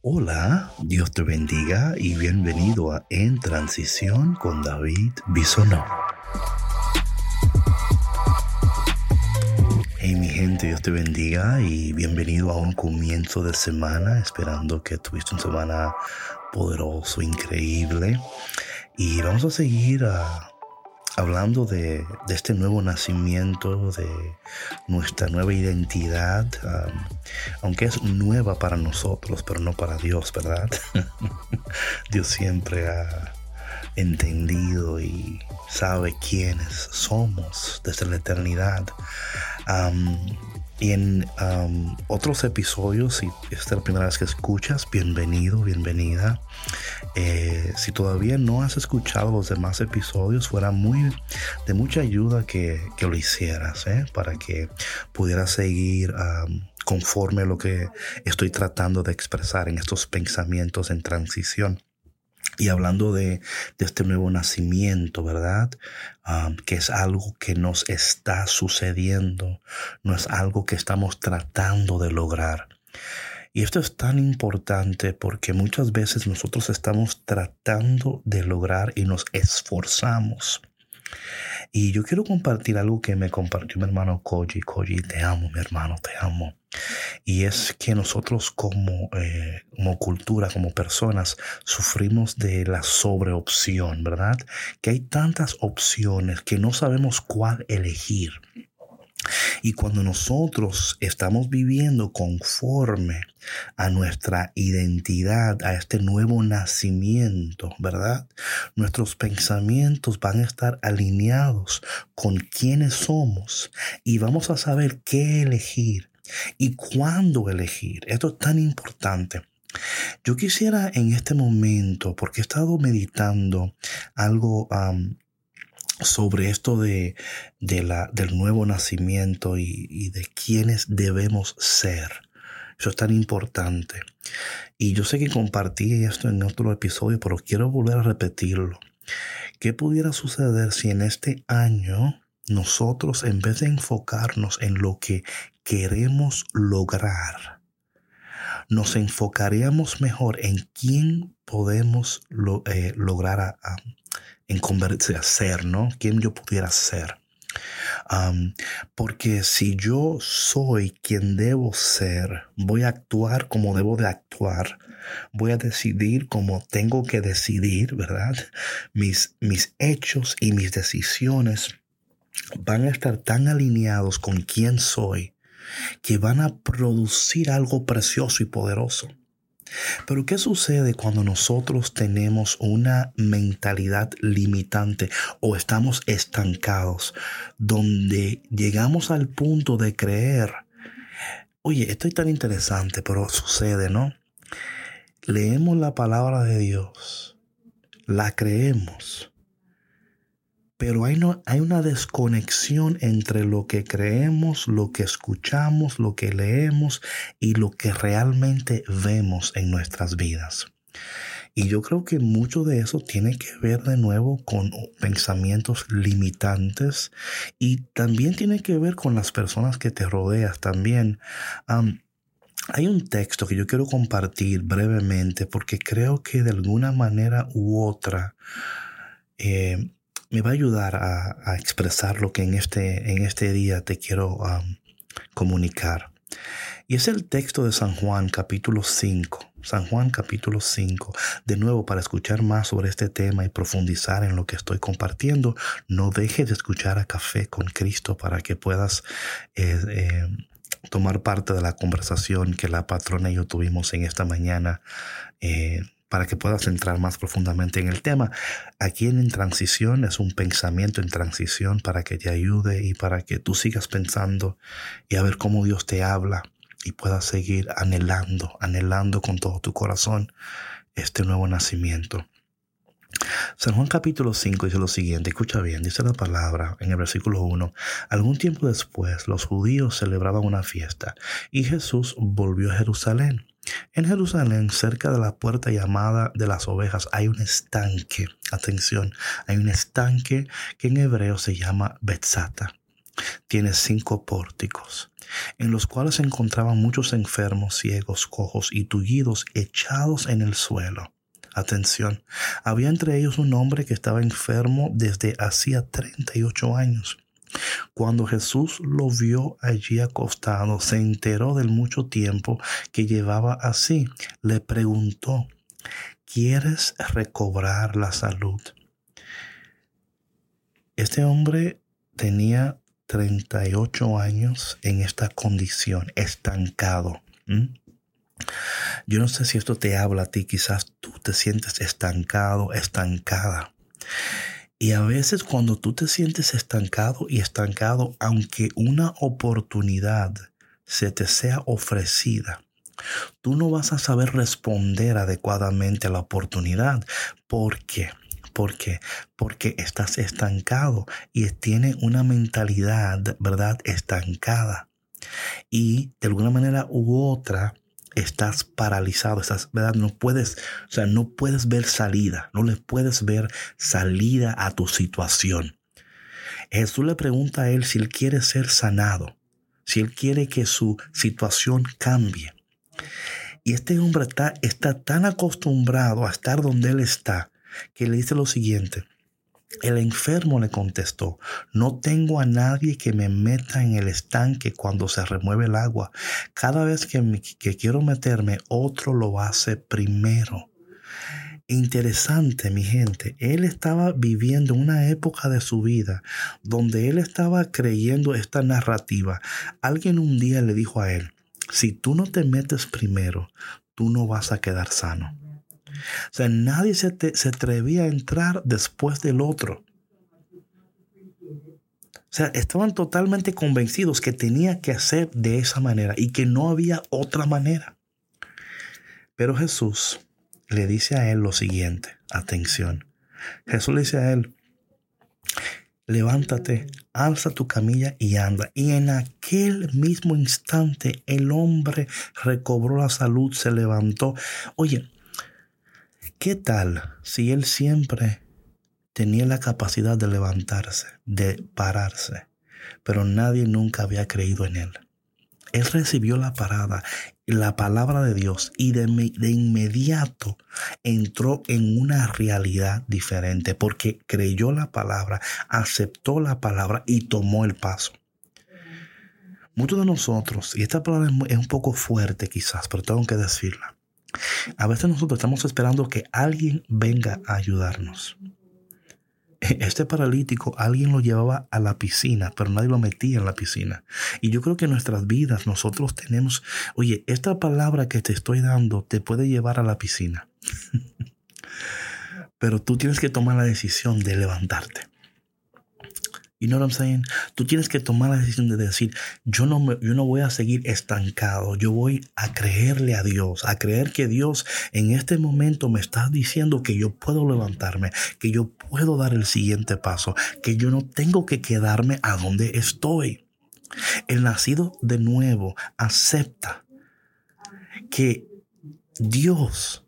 Hola, Dios te bendiga y bienvenido a En Transición con David Bisonó. Hey mi gente, Dios te bendiga y bienvenido a un comienzo de semana, esperando que tuviste una semana poderoso, increíble. Y vamos a seguir a hablando de, este nuevo nacimiento, de nuestra nueva identidad, aunque es nueva para nosotros, pero no para Dios, ¿verdad? Dios siempre ha entendido y sabe quiénes somos desde la eternidad. Y en otros episodios, si esta es la primera vez que escuchas, bienvenido, bienvenida. Eh, si todavía no has escuchado los demás episodios, fuera muy de mucha ayuda que, lo hicieras, ¿eh? para que pudieras seguir conforme a lo que estoy tratando de expresar en estos pensamientos en transición. Y hablando de, este nuevo nacimiento, ¿verdad? que es algo que nos está sucediendo, no es algo que estamos tratando de lograr. Y esto es tan importante porque muchas veces nosotros estamos tratando de lograr y nos esforzamos. Y yo quiero compartir algo que me compartió mi hermano Koji. Koji, te amo, mi hermano, te amo. Y es que nosotros como, eh, como cultura, como personas, sufrimos de la sobreopción, ¿verdad? Que hay tantas opciones que no sabemos cuál elegir. Y cuando nosotros estamos viviendo conforme a nuestra identidad, a este nuevo nacimiento, ¿verdad? Nuestros pensamientos van a estar alineados con quienes somos y vamos a saber qué elegir y cuándo elegir. Esto es tan importante. Yo quisiera en este momento, porque he estado meditando algo sobre esto de, la, del nuevo nacimiento y, y de quiénes debemos ser. Eso es tan importante. Y yo sé que compartí esto en otro episodio, pero quiero volver a repetirlo. ¿Qué pudiera suceder si en este año nosotros, en vez de enfocarnos en lo que queremos lograr, nos enfocaríamos mejor en quién podemos eh, lograr a, en convertirse a ser, ¿no? ¿Quién yo pudiera ser? porque si yo soy quien debo ser, voy a actuar como debo de actuar, voy a decidir como tengo que decidir, ¿verdad? Mis, mis hechos y mis decisiones van a estar tan alineados con quién soy que van a producir algo precioso y poderoso. Pero ¿qué sucede cuando nosotros tenemos una mentalidad limitante o estamos estancados donde llegamos al punto de creer, oye, esto es tan interesante, pero sucede, ¿no? Leemos la palabra de Dios, la creemos, pero hay, no, hay una desconexión entre lo que creemos, lo que escuchamos, lo que leemos y lo que realmente vemos en nuestras vidas. Y yo creo que mucho de eso tiene que ver de nuevo con pensamientos limitantes y también tiene que ver con las personas que te rodeas también. hay un texto que yo quiero compartir brevemente porque creo que de alguna manera u otra eh, me va a ayudar a, expresar lo que en este, en este día te quiero comunicar. Y es el texto de San Juan capítulo 5. San Juan capítulo 5. De nuevo, para escuchar más sobre este tema y profundizar en lo que estoy compartiendo, no dejes de escuchar a Café con Cristo para que puedas eh, eh, tomar parte de la conversación que la patrona y yo tuvimos en esta mañana. Eh, para que puedas entrar más profundamente en el tema. Aquí en, Transición es un pensamiento en transición para que te ayude y para que tú sigas pensando y a ver cómo Dios te habla y puedas seguir anhelando, anhelando con todo tu corazón este nuevo nacimiento. San Juan capítulo 5 dice lo siguiente, escucha bien, dice la palabra en el versículo 1, algún tiempo después los judíos celebraban una fiesta y Jesús volvió a Jerusalén. En Jerusalén, cerca de la puerta llamada de las ovejas, hay un estanque. Atención, hay un estanque que en hebreo se llama Betzata. tiene cinco pórticos, en los cuales se encontraban muchos enfermos, ciegos, cojos y tullidos echados en el suelo. Atención, había entre ellos un hombre que estaba enfermo desde hacía 38 años. Cuando Jesús lo vio allí acostado, se enteró del mucho tiempo que llevaba así. Le preguntó, ¿quieres recobrar la salud? Este hombre tenía 38 años en esta condición, estancado. Yo no sé si esto te habla a ti, quizás tú te sientes estancado, estancada. Y a veces cuando tú te sientes estancado y estancado, aunque una oportunidad se te sea ofrecida, tú no vas a saber responder adecuadamente a la oportunidad. ¿Por qué? ¿Por qué? Porque estás estancado y tienes una mentalidad, ¿verdad? Estancada. Y de alguna manera u otra, estás paralizado, estás, ¿verdad? No puedes, o sea, no puedes ver salida, no le puedes ver salida a tu situación. Jesús le pregunta a él si él quiere ser sanado, si él quiere que su situación cambie. Y este hombre está, está tan acostumbrado a estar donde él está que le dice lo siguiente. El enfermo le contestó, no tengo a nadie que me meta en el estanque cuando se remueve el agua. Cada vez que, que quiero meterme, otro lo hace primero. Interesante, mi gente. Él estaba viviendo una época de su vida donde él estaba creyendo esta narrativa. Alguien un día le dijo a él, si tú no te metes primero, tú no vas a quedar sano. O sea, nadie se, se atrevía a entrar después del otro. O sea, estaban totalmente convencidos que tenía que hacer de esa manera y que no había otra manera. Pero Jesús le dice a él lo siguiente, atención. Jesús le dice a él, levántate, alza tu camilla y anda. Y en aquel mismo instante el hombre recobró la salud, se levantó. Oye, ¿Qué tal si él siempre tenía la capacidad de levantarse, de pararse, pero nadie nunca había creído en él? Él recibió la parada, la palabra de Dios y de, inmediato entró en una realidad diferente porque creyó la palabra, aceptó la palabra y tomó el paso. Muchos de nosotros, y esta palabra es un poco fuerte quizás, pero tengo que decirla, a veces nosotros estamos esperando que alguien venga a ayudarnos. Este paralítico alguien lo llevaba a la piscina, pero nadie lo metía en la piscina. Y yo creo que en nuestras vidas nosotros tenemos, oye, esta palabra que te estoy dando te puede llevar a la piscina. pero tú tienes que tomar la decisión de levantarte. You know what I'm saying? Tú tienes que tomar la decisión de decir, yo no, yo no voy a seguir estancado, yo voy a creerle a Dios, a creer que Dios en este momento me está diciendo que yo puedo levantarme, que yo puedo dar el siguiente paso, que yo no tengo que quedarme a donde estoy. El nacido de nuevo acepta que Dios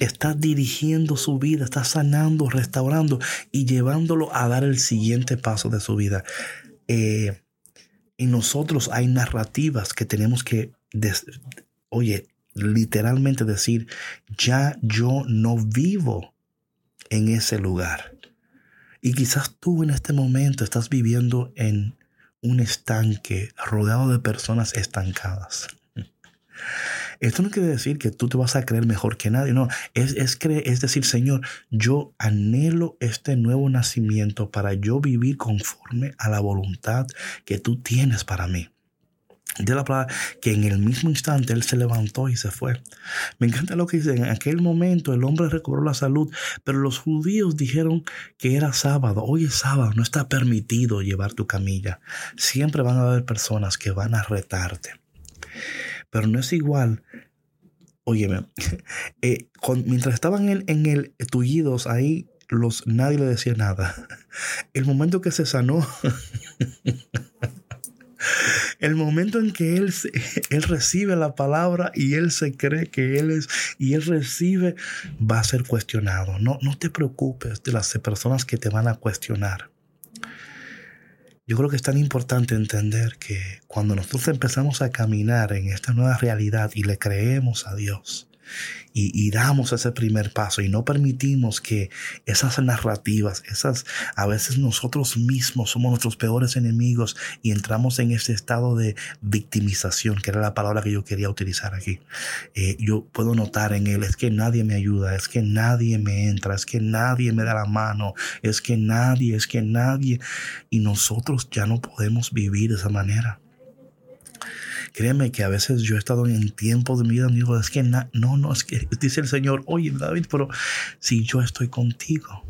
está dirigiendo su vida, está sanando, restaurando y llevándolo a dar el siguiente paso de su vida. Eh, en nosotros hay narrativas que tenemos que, oye, literalmente decir, ya yo no vivo en ese lugar. Y quizás tú en este momento estás viviendo en un estanque rodeado de personas estancadas. Esto no quiere decir que tú te vas a creer mejor que nadie, no, es, es, es decir, Señor, yo anhelo este nuevo nacimiento para yo vivir conforme a la voluntad que tú tienes para mí. De la palabra que en el mismo instante él se levantó y se fue. Me encanta lo que dice. En aquel momento el hombre recobró la salud, pero los judíos dijeron que era sábado. Hoy es sábado, no está permitido llevar tu camilla. Siempre van a haber personas que van a retarte. Pero no es igual. Óyeme, eh, mientras estaban en, el tullidos ahí, los, nadie le decía nada. El momento que se sanó, el momento en que él, él recibe la palabra y él se cree que él es y él recibe, va a ser cuestionado. No, no te preocupes de las personas que te van a cuestionar. Yo creo que es tan importante entender que cuando nosotros empezamos a caminar en esta nueva realidad y le creemos a Dios, y, damos ese primer paso y no permitimos que esas narrativas, esas, a veces nosotros mismos somos nuestros peores enemigos y entramos en ese estado de victimización, que era la palabra que yo quería utilizar aquí. Eh, yo puedo notar en él, es que nadie me ayuda, es que nadie me entra, es que nadie me da la mano, es que nadie, es que nadie, y nosotros ya no podemos vivir de esa manera. Créeme que a veces yo he estado en tiempos de mi vida, digo, es que no, no, es que dice el Señor, oye David, pero si yo estoy contigo,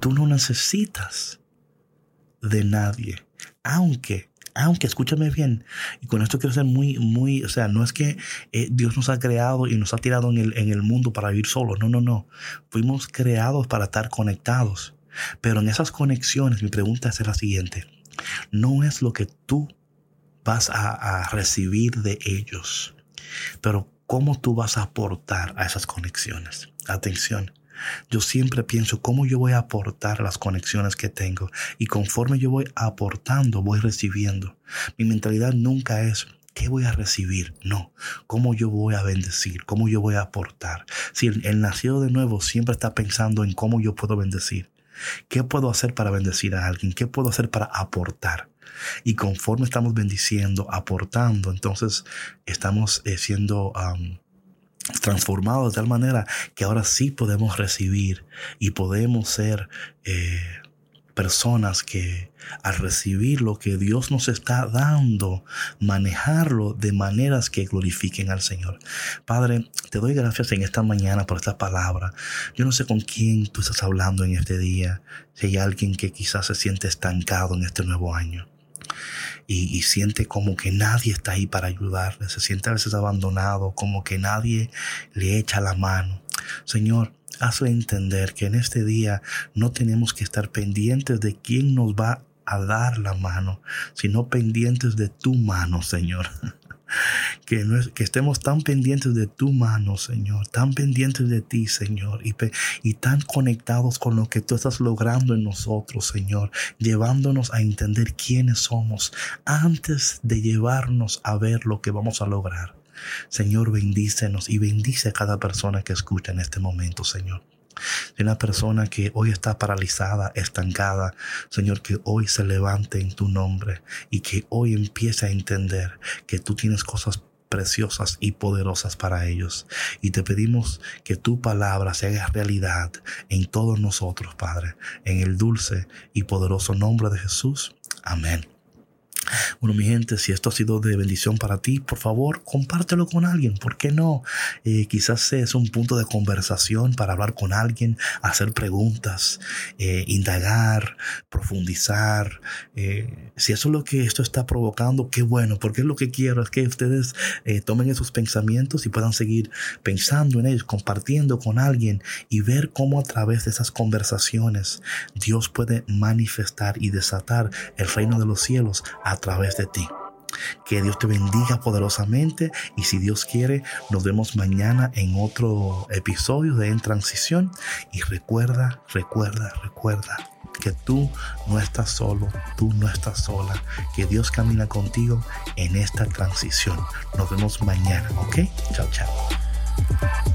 tú no necesitas de nadie, aunque aunque escúchame bien, y con esto quiero ser muy, muy, o sea, no es que eh, Dios nos ha creado y nos ha tirado en el, en el mundo para vivir solos, no, no, no, fuimos creados para estar conectados, pero en esas conexiones mi pregunta es la siguiente, no es lo que tú vas a, recibir de ellos. Pero ¿cómo tú vas a aportar a esas conexiones? Atención. Yo siempre pienso cómo yo voy a aportar las conexiones que tengo y conforme yo voy aportando, voy recibiendo. Mi mentalidad nunca es ¿qué voy a recibir? No, ¿cómo yo voy a bendecir? ¿Cómo yo voy a aportar? Si el, el, nacido de nuevo siempre está pensando en cómo yo puedo bendecir. ¿Qué puedo hacer para bendecir a alguien? ¿Qué puedo hacer para aportar? Y conforme estamos bendiciendo, aportando, entonces estamos eh, siendo transformados de tal manera que ahora sí podemos recibir y podemos ser eh, personas que al recibir lo que Dios nos está dando, manejarlo de maneras que glorifiquen al Señor. Padre, te doy gracias en esta mañana por esta palabra. Yo no sé con quién tú estás hablando en este día, si hay alguien que quizás se siente estancado en este nuevo año y, siente como que nadie está ahí para ayudarle, se siente a veces abandonado, como que nadie le echa la mano. Señor, hazle entender que en este día no tenemos que estar pendientes de quién nos va a dar la mano, sino pendientes de tu mano, Señor. que, estemos tan pendientes de tu mano, Señor, tan pendientes de ti, Señor, y, y tan conectados con lo que tú estás logrando en nosotros, Señor, llevándonos a entender quiénes somos antes de llevarnos a ver lo que vamos a lograr. Señor, bendícenos y bendice a cada persona que escucha en este momento, Señor de una persona que hoy está paralizada, estancada, Señor, que hoy se levante en tu nombre y que hoy empiece a entender que tú tienes cosas preciosas y poderosas para ellos. Y te pedimos que tu palabra se haga realidad en todos nosotros, Padre, en el dulce y poderoso nombre de Jesús. Amén. Bueno, mi gente, si esto ha sido de bendición para ti, por favor, compártelo con alguien. ¿Por qué no? Eh, quizás es un punto de conversación para hablar con alguien, hacer preguntas, eh, indagar, profundizar. Eh, si eso es lo que esto está provocando, qué bueno, porque es lo que quiero, es que ustedes tomen esos pensamientos y puedan seguir pensando en ellos, compartiendo con alguien y ver cómo a través de esas conversaciones Dios puede manifestar y desatar el reino de los cielos a través de ti. Que Dios te bendiga poderosamente y si Dios quiere, nos vemos mañana en otro episodio de En Transición. Y recuerda, recuerda, recuerda que tú no estás solo, tú no estás sola, que Dios camina contigo en esta transición. Nos vemos mañana, ¿ok? Chao, chao.